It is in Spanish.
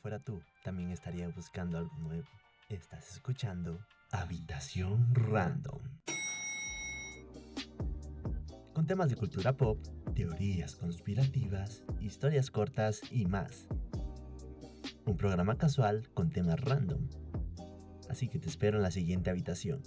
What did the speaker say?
fuera tú, también estaría buscando algo nuevo. Estás escuchando Habitación Random. Con temas de cultura pop, teorías conspirativas, historias cortas y más. Un programa casual con temas random. Así que te espero en la siguiente habitación.